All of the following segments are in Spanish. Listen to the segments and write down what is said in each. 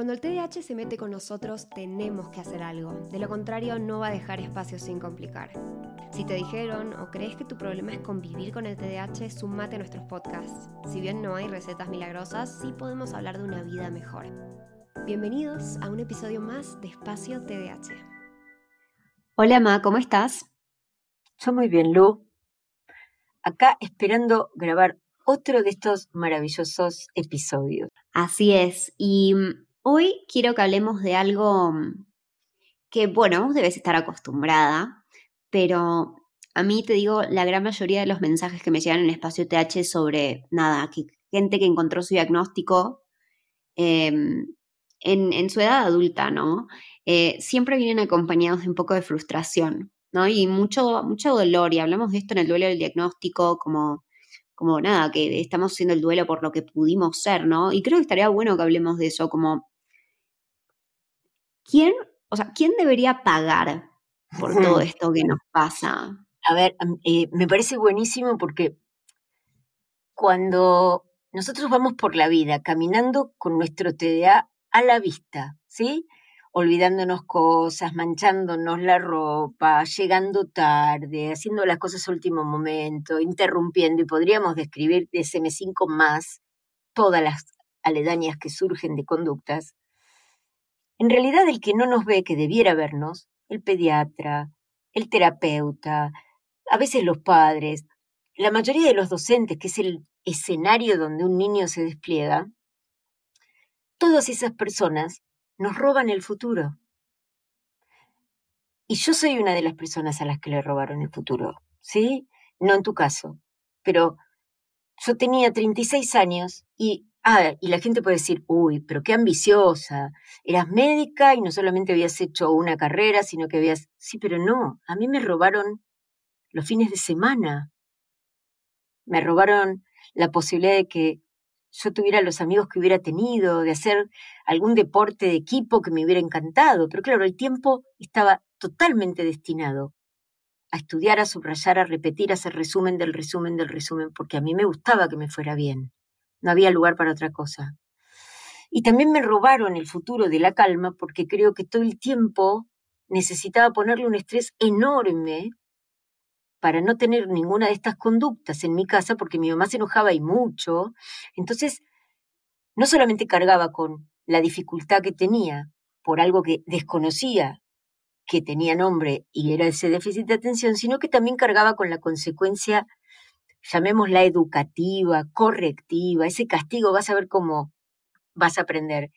Cuando el TDAH se mete con nosotros, tenemos que hacer algo. De lo contrario, no va a dejar espacio sin complicar. Si te dijeron o crees que tu problema es convivir con el TDAH, sumate a nuestros podcasts. Si bien no hay recetas milagrosas, sí podemos hablar de una vida mejor. Bienvenidos a un episodio más de Espacio TDAH. Hola, Ma, ¿cómo estás? Yo muy bien, Lu. Acá esperando grabar otro de estos maravillosos episodios. Así es. Y Hoy quiero que hablemos de algo mm, que, bueno, vos debes estar acostumbrada, pero a mí te digo, la gran mayoría de los mensajes que me llegan en espacio TH sobre, nada, que gente que encontró su diagnóstico em, en, su edad adulta, ¿no? Eh, siempre vienen acompañados de un poco de frustración, ¿no? Y mucho, mucho dolor, y hablamos de esto en el duelo del diagnóstico, como como nada, que estamos haciendo el duelo por lo que pudimos ser, ¿no? Y creo que estaría bueno que hablemos de eso, como ¿quién, o sea, quién debería pagar por todo esto que nos pasa? A ver, eh, me parece buenísimo porque cuando nosotros vamos por la vida caminando con nuestro TDA a la vista, ¿sí? Olvidándonos cosas, manchándonos la ropa, llegando tarde, haciendo las cosas a último momento, interrumpiendo, y podríamos describir de SM5 más todas las aledañas que surgen de conductas, en realidad el que no nos ve que debiera vernos, el pediatra, el terapeuta, a veces los padres, la mayoría de los docentes, que es el escenario donde un niño se despliega, todas esas personas nos roban el futuro. Y yo soy una de las personas a las que le robaron el futuro, ¿sí? No en tu caso, pero yo tenía 36 años y Ah, y la gente puede decir, uy, pero qué ambiciosa. Eras médica y no solamente habías hecho una carrera, sino que habías... Sí, pero no, a mí me robaron los fines de semana. Me robaron la posibilidad de que yo tuviera los amigos que hubiera tenido, de hacer algún deporte de equipo que me hubiera encantado. Pero claro, el tiempo estaba totalmente destinado a estudiar, a subrayar, a repetir, a hacer resumen del resumen del resumen, porque a mí me gustaba que me fuera bien no había lugar para otra cosa. Y también me robaron el futuro de la calma porque creo que todo el tiempo necesitaba ponerle un estrés enorme para no tener ninguna de estas conductas en mi casa porque mi mamá se enojaba y mucho. Entonces, no solamente cargaba con la dificultad que tenía por algo que desconocía que tenía nombre y era ese déficit de atención, sino que también cargaba con la consecuencia llamémosla educativa, correctiva, ese castigo, vas a ver cómo vas a aprender.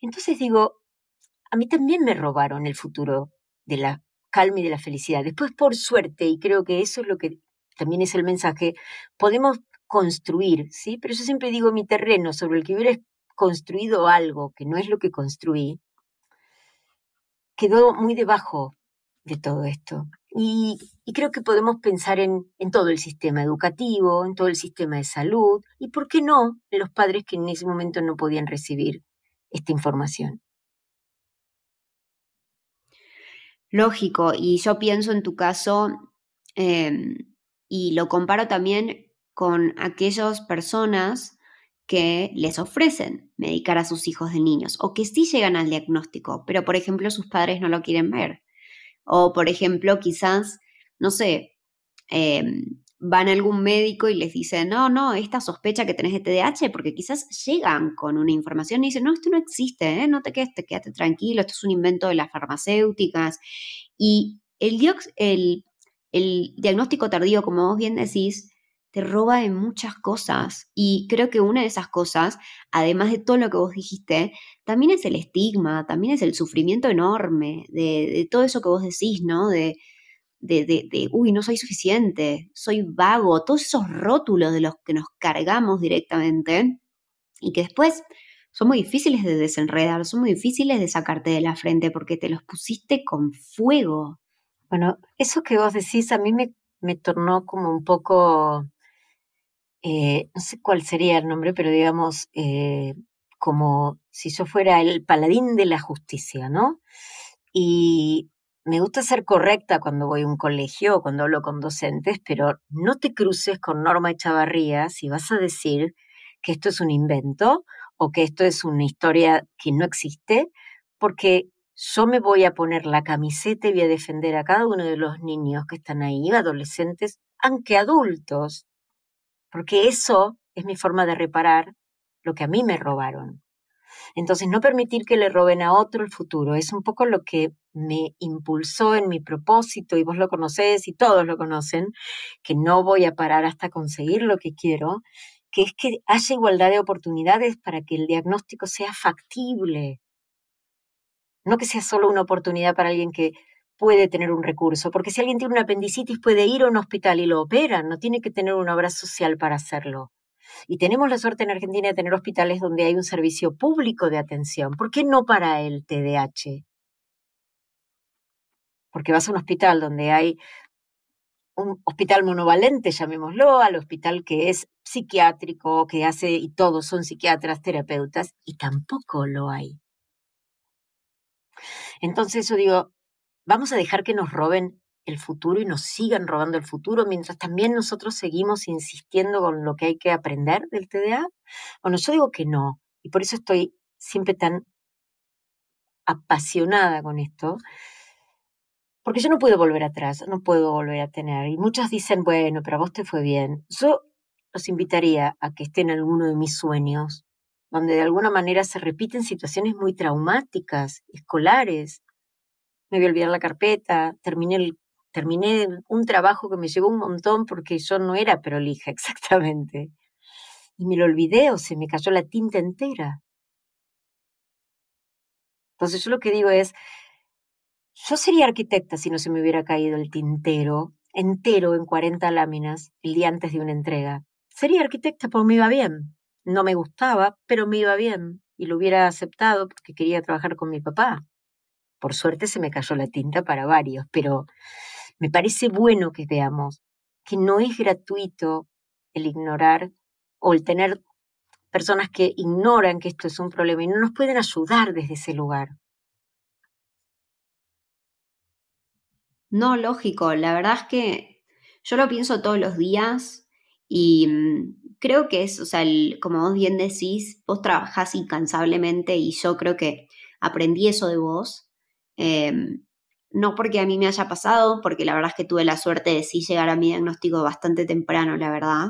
Entonces digo, a mí también me robaron el futuro de la calma y de la felicidad. Después, por suerte, y creo que eso es lo que también es el mensaje, podemos construir, ¿sí? Pero yo siempre digo, mi terreno sobre el que hubiera construido algo que no es lo que construí, quedó muy debajo de todo esto. Y, creo que podemos pensar en, todo el sistema educativo, en todo el sistema de salud y, ¿por qué no?, en los padres que en ese momento no podían recibir esta información. Lógico, y yo pienso en tu caso em, y lo comparo también con aquellas personas que les ofrecen medicar a sus hijos de niños o que sí llegan al diagnóstico, pero por ejemplo sus padres no lo quieren ver. O, por ejemplo, quizás, no sé, em, van a algún médico y les dicen, no, no, esta sospecha que tenés de TDAH, porque quizás llegan con una información y dicen, no, esto no existe, ¿eh? no te quedes, te quédate tranquilo, esto es un invento de las farmacéuticas. Y el, el, el diagnóstico tardío, como vos bien decís, te roba de muchas cosas. Y creo que una de esas cosas, además de todo lo que vos dijiste, también es el estigma, también es el sufrimiento enorme de, todo eso que vos decís, ¿no? De, de, de, uy, no soy suficiente, soy vago, todos esos rótulos de los que nos cargamos directamente y que después son muy difíciles de desenredar, son muy difíciles de sacarte de la frente porque te los pusiste con fuego. Bueno, eso que vos decís a mí me, me tornó como un poco eh, no sé cuál sería el nombre, pero digamos, eh, como si yo fuera el paladín de la justicia, ¿no? Y me gusta ser correcta cuando voy a un colegio o cuando hablo con docentes, pero no te cruces con Norma Echavarría si vas a decir que esto es un invento o que esto es una historia que no existe, porque yo me voy a poner la camiseta y voy a defender a cada uno de los niños que están ahí, adolescentes, aunque adultos, porque eso es mi forma de reparar lo que a mí me robaron. Entonces, no permitir que le roben a otro el futuro es un poco lo que me impulsó en mi propósito, y vos lo conocés y todos lo conocen, que no voy a parar hasta conseguir lo que quiero, que es que haya igualdad de oportunidades para que el diagnóstico sea factible. No que sea solo una oportunidad para alguien que puede tener un recurso, porque si alguien tiene una apendicitis puede ir a un hospital y lo operan, no tiene que tener una obra social para hacerlo. Y tenemos la suerte en Argentina de tener hospitales donde hay un servicio público de atención. ¿Por qué no para el TDAH? Porque vas a un hospital donde hay un hospital monovalente, llamémoslo, al hospital que es psiquiátrico, que hace, y todos son psiquiatras, terapeutas, y tampoco lo hay. Entonces yo digo, vamos a dejar que nos roben el futuro y nos sigan robando el futuro mientras también nosotros seguimos insistiendo con lo que hay que aprender del TDA? Bueno, yo digo que no, y por eso estoy siempre tan apasionada con esto, porque yo no puedo volver atrás, no puedo volver a tener. Y muchos dicen, bueno, pero a vos te fue bien. Yo los invitaría a que estén en alguno de mis sueños, donde de alguna manera se repiten situaciones muy traumáticas, escolares. Me voy a olvidar la carpeta, terminé un trabajo que me llevó un montón porque yo no era prolija exactamente. Y me lo olvidé o se me cayó la tinta entera. Entonces yo lo que digo es, yo sería arquitecta si no se me hubiera caído el tintero entero en 40 láminas el día antes de una entrega. Sería arquitecta porque me iba bien. No me gustaba, pero me iba bien. Y lo hubiera aceptado porque quería trabajar con mi papá. Por suerte se me cayó la tinta para varios, pero me parece bueno que veamos que no es gratuito el ignorar o el tener personas que ignoran que esto es un problema y no nos pueden ayudar desde ese lugar. No, lógico, la verdad es que yo lo pienso todos los días y mm, creo que es, o sea, como vos bien decís, vos trabajás incansablemente y yo creo que aprendí eso de vos. Em, no porque a mí me haya pasado, porque la verdad es que tuve la suerte de sí llegar a mi diagnóstico bastante temprano, la verdad.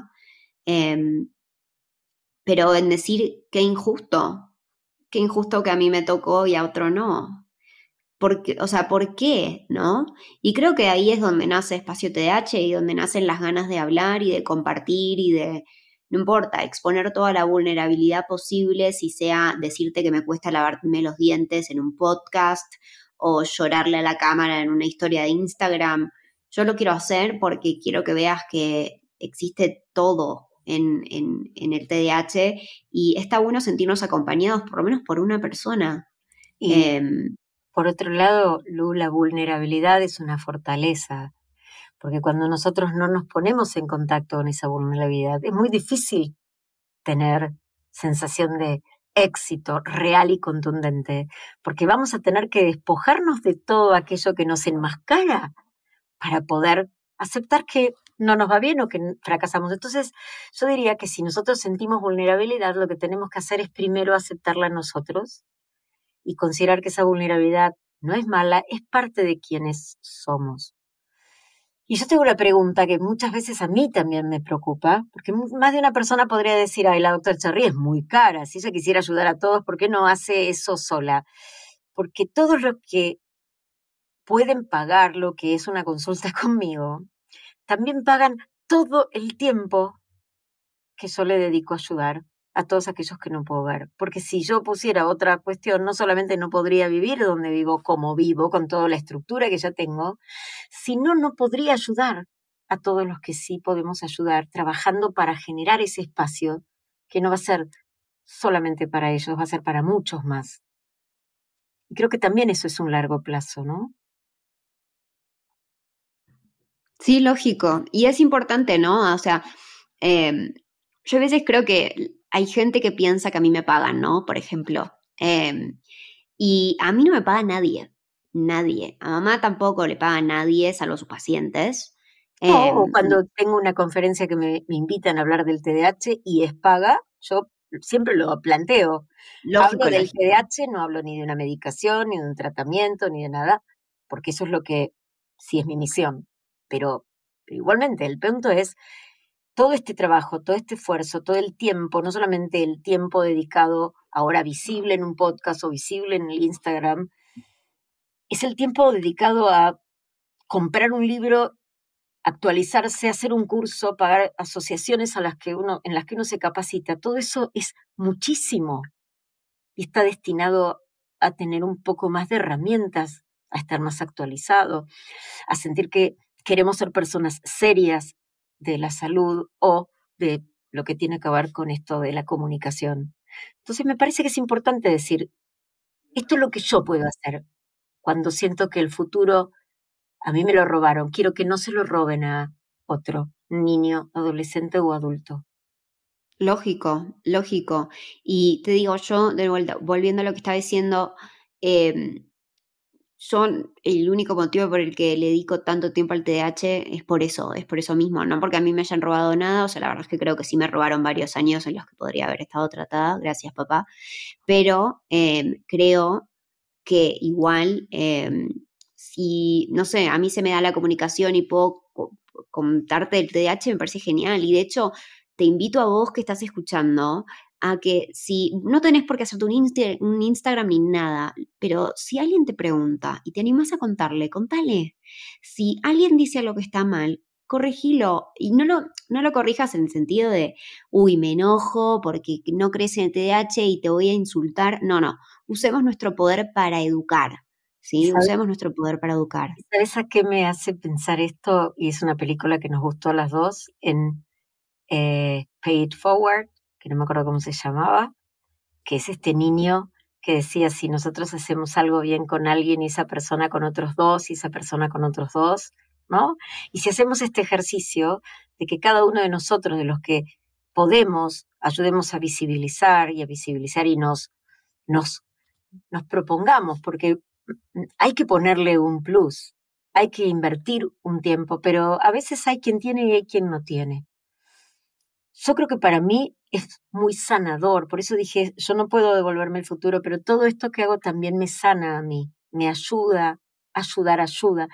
Em, pero en decir qué injusto, qué injusto que a mí me tocó y a otro no. Porque, o sea, ¿por qué? ¿No? Y creo que ahí es donde nace Espacio TDH y donde nacen las ganas de hablar y de compartir y de, no importa, exponer toda la vulnerabilidad posible, si sea decirte que me cuesta lavarme los dientes en un podcast o llorarle a la cámara en una historia de Instagram. Yo lo quiero hacer porque quiero que veas que existe todo en, el TDAH y está bueno sentirnos acompañados por lo menos por una persona. Y em, por otro lado, Lu, la vulnerabilidad es una fortaleza, porque cuando nosotros no nos ponemos en contacto con esa vulnerabilidad, es muy difícil tener sensación de éxito real y contundente, porque vamos a tener que despojarnos de todo aquello que nos enmascara para poder aceptar que no nos va bien o que fracasamos. Entonces, yo diría que si nosotros sentimos vulnerabilidad, lo que tenemos que hacer es primero aceptarla nosotros y considerar que esa vulnerabilidad no es mala, es parte de quienes somos. Y yo tengo una pregunta que muchas veces a mí también me preocupa, porque más de una persona podría decir, ay, la doctora Cherry es muy cara, si ella quisiera ayudar a todos, ¿por qué no hace eso sola? Porque todos los que pueden pagar lo que es una consulta conmigo, también pagan todo el tiempo que yo le dedico a ayudar a todos aquellos que no puedo ver. Porque si yo pusiera otra cuestión, no solamente no podría vivir donde vivo como vivo, con toda la estructura que ya tengo, sino no podría ayudar a todos los que sí podemos ayudar, trabajando para generar ese espacio que no va a ser solamente para ellos, va a ser para muchos más. Y creo que también eso es un largo plazo, ¿no? Sí, lógico. Y es importante, ¿no? O sea, em, yo a veces creo que hay gente que piensa que a mí me pagan, ¿no? Por ejemplo. Em, y a mí no me paga nadie, nadie. A mamá tampoco le paga nadie, salvo sus pacientes. Em, cuando tengo una conferencia que me, invitan a hablar del TDAH y es paga, yo siempre lo planteo. Lógico, hablo del lógico. TDAH, no hablo ni de una medicación, ni de un tratamiento, ni de nada, porque eso es lo que sí es mi misión. Pero, pero igualmente, el punto es todo este trabajo, todo este esfuerzo, todo el tiempo, no solamente el tiempo dedicado ahora visible en un podcast o visible en el Instagram, es el tiempo dedicado a comprar un libro, actualizarse, hacer un curso, pagar asociaciones a las que uno, en las que uno se capacita. Todo eso es muchísimo y está destinado a tener un poco más de herramientas, a estar más actualizado, a sentir que queremos ser personas serias de la salud o de lo que tiene que ver con esto de la comunicación. Entonces me parece que es importante decir, esto es lo que yo puedo hacer cuando siento que el futuro a mí me lo robaron, quiero que no se lo roben a otro niño, adolescente o adulto. Lógico, lógico. Y te digo, yo, de vuelta, volviendo a lo que estaba diciendo, eh, yo el único motivo por el que le dedico tanto tiempo al TDAH es por eso, es por eso mismo, no porque a mí me hayan robado nada, o sea, la verdad es que creo que sí me robaron varios años en los que podría haber estado tratada, gracias papá, pero eh, creo que igual, eh, si, no sé, a mí se me da la comunicación y puedo co- contarte el TDAH, me parece genial, y de hecho te invito a vos que estás escuchando a que si no tenés por qué hacerte un, Insta- un Instagram ni nada, pero si alguien te pregunta y te animas a contarle, contale. Si alguien dice algo que está mal, corregilo y no lo, no lo corrijas en el sentido de, uy, me enojo porque no crees en el TDAH y te voy a insultar. No, no, usemos nuestro poder para educar. ¿sí? ¿Sabes? Usemos nuestro poder para educar. ¿Sabes a qué me hace pensar esto? Y es una película que nos gustó a las dos en eh, Pay It Forward, que no me acuerdo cómo se llamaba, que es este niño que decía si nosotros hacemos algo bien con alguien y esa persona con otros dos y esa persona con otros dos, ¿no? Y si hacemos este ejercicio de que cada uno de nosotros, de los que podemos, ayudemos a visibilizar y a visibilizar y nos, nos, nos propongamos, porque hay que ponerle un plus, hay que invertir un tiempo, pero a veces hay quien tiene y hay quien no tiene. Yo creo que para mí es muy sanador, por eso dije, yo no puedo devolverme el futuro, pero todo esto que hago también me sana a mí, me ayuda, ayudar ayuda.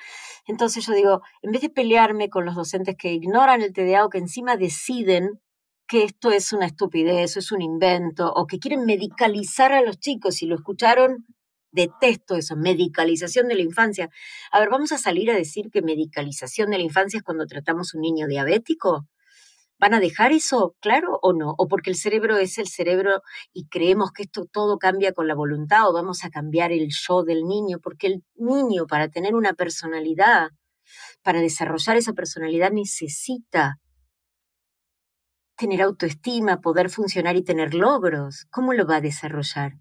Entonces yo digo, en vez de pelearme con los docentes que ignoran el TDA o que encima deciden que esto es una estupidez, es un invento, o que quieren medicalizar a los chicos, si lo escucharon, detesto eso, medicalización de la infancia. A ver, vamos a salir a decir que medicalización de la infancia es cuando tratamos un niño diabético. ¿Van a dejar eso claro o no? ¿O porque el cerebro es el cerebro y creemos que esto todo cambia con la voluntad o vamos a cambiar el yo del niño? Porque el niño para tener una personalidad, para desarrollar esa personalidad necesita tener autoestima, poder funcionar y tener logros. ¿Cómo lo va a desarrollar?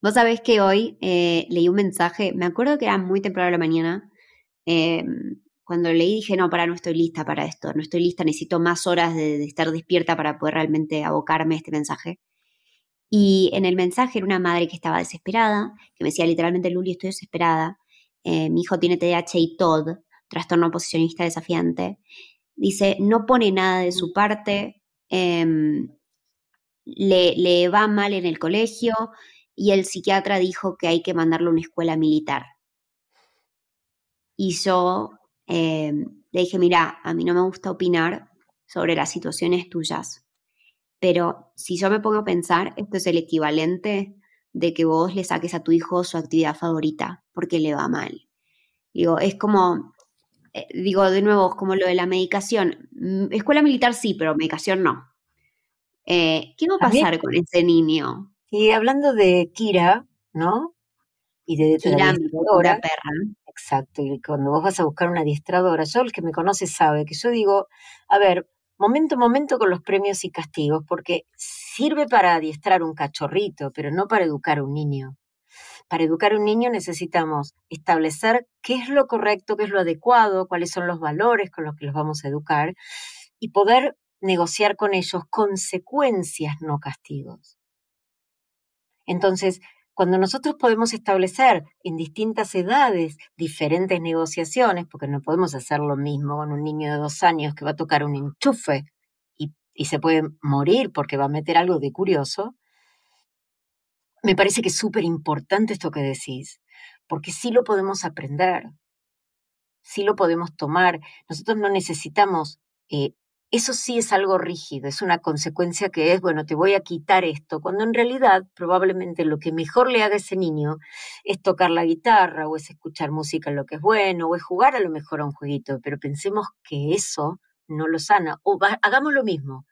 Vos sabés que hoy eh, leí un mensaje, me acuerdo que era muy temprano de la mañana, eh, cuando leí dije, no, para, no estoy lista para esto, no estoy lista, necesito más horas de, de, estar despierta para poder realmente abocarme a este mensaje. Y en el mensaje era una madre que estaba desesperada, que me decía literalmente, Luli, estoy desesperada, eh, mi hijo tiene TDAH y TOD, trastorno oposicionista desafiante. Dice, no pone nada de su parte, eh, le, le va mal en el colegio, y el psiquiatra dijo que hay que mandarlo a una escuela militar. Y yo eh, le dije, mira, a mí no me gusta opinar sobre las situaciones tuyas, pero si yo me pongo a pensar, esto es el equivalente de que vos le saques a tu hijo su actividad favorita porque le va mal. Digo, es como, eh, digo de nuevo, es como lo de la medicación. Escuela militar sí, pero medicación no. Eh, ¿Qué va a pasar a con ese niño? Y hablando de Kira, ¿no? Y de, de Kira, mi perra. Exacto, y cuando vos vas a buscar una adiestradora, yo el que me conoce sabe que yo digo, a ver, momento a momento con los premios y castigos, porque sirve para adiestrar un cachorrito, pero no para educar a un niño. Para educar a un niño necesitamos establecer qué es lo correcto, qué es lo adecuado, cuáles son los valores con los que los vamos a educar y poder negociar con ellos consecuencias, no castigos. Entonces, cuando nosotros podemos establecer en distintas edades diferentes negociaciones, porque no podemos hacer lo mismo con un niño de dos años que va a tocar un enchufe y se puede morir porque va a meter algo de curioso, me parece que es súper importante esto que decís, porque sí lo podemos aprender, sí lo podemos tomar. Nosotros no necesitamos, eh, eso sí es algo rígido, es una consecuencia que es, bueno, te voy a quitar esto, cuando en realidad probablemente lo que mejor le haga a ese niño es tocar la guitarra o es escuchar música en lo que es bueno o es jugar a lo mejor a un jueguito, pero pensemos que eso no lo sana. O hagamos lo mismo.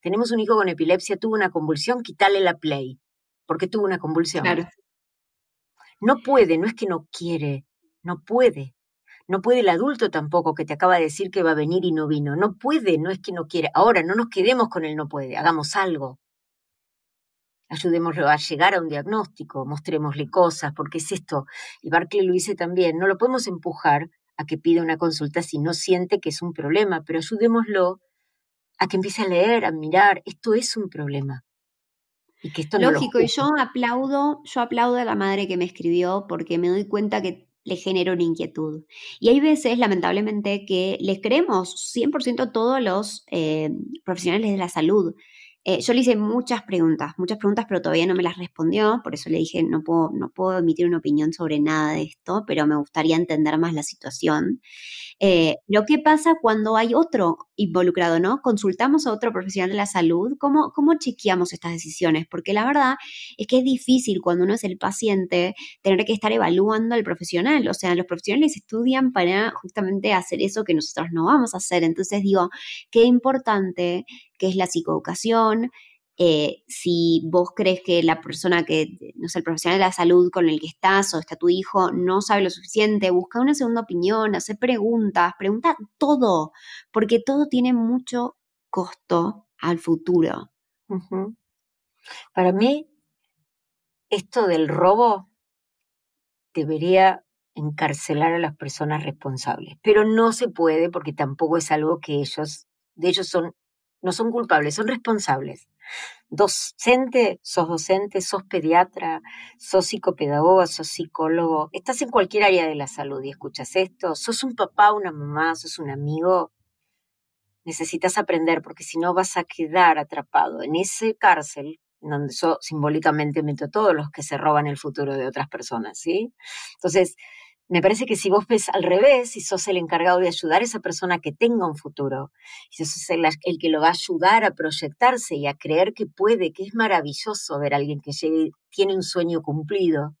Tenemos un hijo con epilepsia, tuvo una convulsión, quítale la play, porque tuvo una convulsión. No puede, no es que no quiere, no puede. No puede el adulto tampoco que te acaba de decir que va a venir y no vino. No puede, no es que no quiere. Ahora, no nos quedemos con el no puede, hagamos algo. Ayudémoslo a llegar a un diagnóstico, mostrémosle cosas, porque es esto. El Barclay lo dice también, no lo podemos empujar a que pida una consulta si no siente que es un problema, pero ayudémoslo a que empiece a leer, a mirar, esto es un problema. Y que esto Lógico, y yo aplaudo, yo aplaudo a la madre que me escribió porque me doy cuenta que le genera una inquietud. Y hay veces, lamentablemente, que les creemos 100% todos los eh, profesionales de la salud. Eh, yo le hice muchas preguntas, muchas preguntas, pero todavía no me las respondió, por eso le dije, no puedo, no puedo emitir una opinión sobre nada de esto, pero me gustaría entender más la situación. Eh, lo que pasa cuando hay otro involucrado, ¿no? Consultamos a otro profesional de la salud, ¿cómo, ¿cómo chequeamos estas decisiones? Porque la verdad es que es difícil cuando uno es el paciente tener que estar evaluando al profesional, o sea, los profesionales estudian para justamente hacer eso que nosotros no vamos a hacer. Entonces digo, qué importante que es la psicoeducación, eh, si vos crees que la persona que, no sé, el profesional de la salud con el que estás o está tu hijo no sabe lo suficiente, busca una segunda opinión, hace preguntas, pregunta todo, porque todo tiene mucho costo al futuro. Para mí, esto del robo debería encarcelar a las personas responsables, pero no se puede porque tampoco es algo que ellos, de ellos son, no son culpables, son responsables docente, sos docente, sos pediatra, sos psicopedagoga, sos psicólogo, estás en cualquier área de la salud y escuchas esto, sos un papá, una mamá, sos un amigo, necesitas aprender porque si no vas a quedar atrapado en ese cárcel donde yo simbólicamente meto a todos los que se roban el futuro de otras personas, ¿sí? Entonces, me parece que si vos ves al revés, si sos el encargado de ayudar a esa persona que tenga un futuro, si sos el, el, que lo va a ayudar a proyectarse y a creer que puede, que es maravilloso ver a alguien que llegue, tiene un sueño cumplido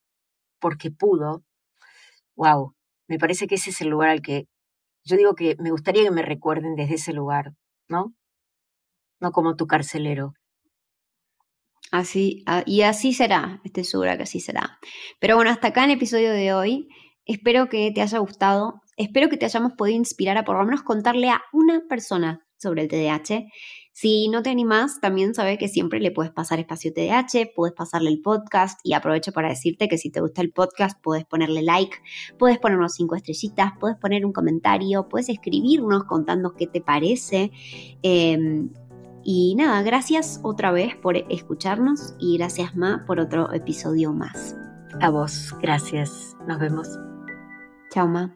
porque pudo, wow, me parece que ese es el lugar al que yo digo que me gustaría que me recuerden desde ese lugar, ¿no? No como tu carcelero. Así, ah, y así será, estoy segura que así será. Pero bueno, hasta acá en el episodio de hoy. Espero que te haya gustado, espero que te hayamos podido inspirar a por lo menos contarle a una persona sobre el TDAH. Si no te animas, también sabes que siempre le puedes pasar espacio TDAH, puedes pasarle el podcast y aprovecho para decirte que si te gusta el podcast puedes ponerle like, puedes ponernos cinco estrellitas, puedes poner un comentario, puedes escribirnos contando qué te parece. Em, y nada, gracias otra vez por escucharnos y gracias Ma por otro episodio más. A vos, gracias. Nos vemos. Chao, Ma.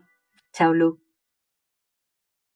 Chao, Lu.